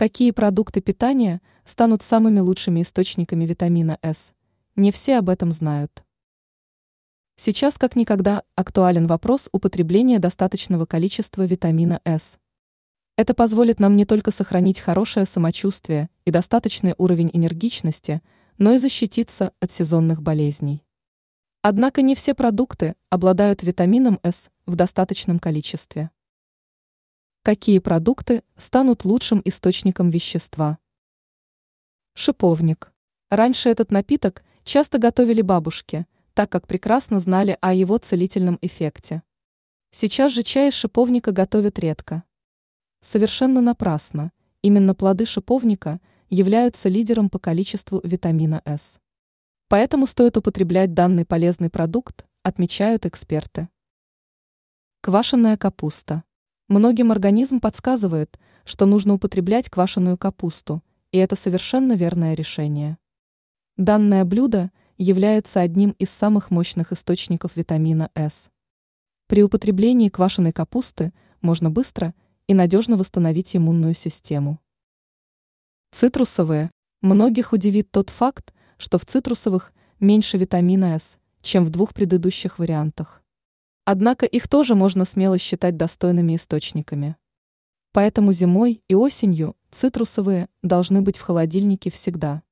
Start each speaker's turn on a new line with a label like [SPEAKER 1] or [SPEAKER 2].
[SPEAKER 1] Какие продукты питания станут самыми лучшими источниками витамина С? Не все об этом знают. Сейчас как никогда актуален вопрос употребления достаточного количества витамина С. Это позволит нам не только сохранить хорошее самочувствие и достаточный уровень энергичности, но и защититься от сезонных болезней. Однако не все продукты обладают витамином С в достаточном количестве. Какие продукты станут лучшим источником вещества? Шиповник. Раньше этот напиток часто готовили бабушки, так как прекрасно знали о его целительном эффекте. Сейчас же чай из шиповника готовят редко. Совершенно напрасно. Именно плоды шиповника являются лидером по количеству витамина С. Поэтому стоит употреблять данный полезный продукт, отмечают эксперты. Квашеная капуста. Многим организм подсказывает, что нужно употреблять квашеную капусту, и это совершенно верное решение. Данное блюдо является одним из самых мощных источников витамина С. При употреблении квашеной капусты можно быстро и надежно восстановить иммунную систему. Цитрусовые. Многих удивит тот факт, что в цитрусовых меньше витамина С, чем в двух предыдущих вариантах. Однако их тоже можно смело считать достойными источниками. Поэтому зимой и осенью цитрусовые должны быть в холодильнике всегда.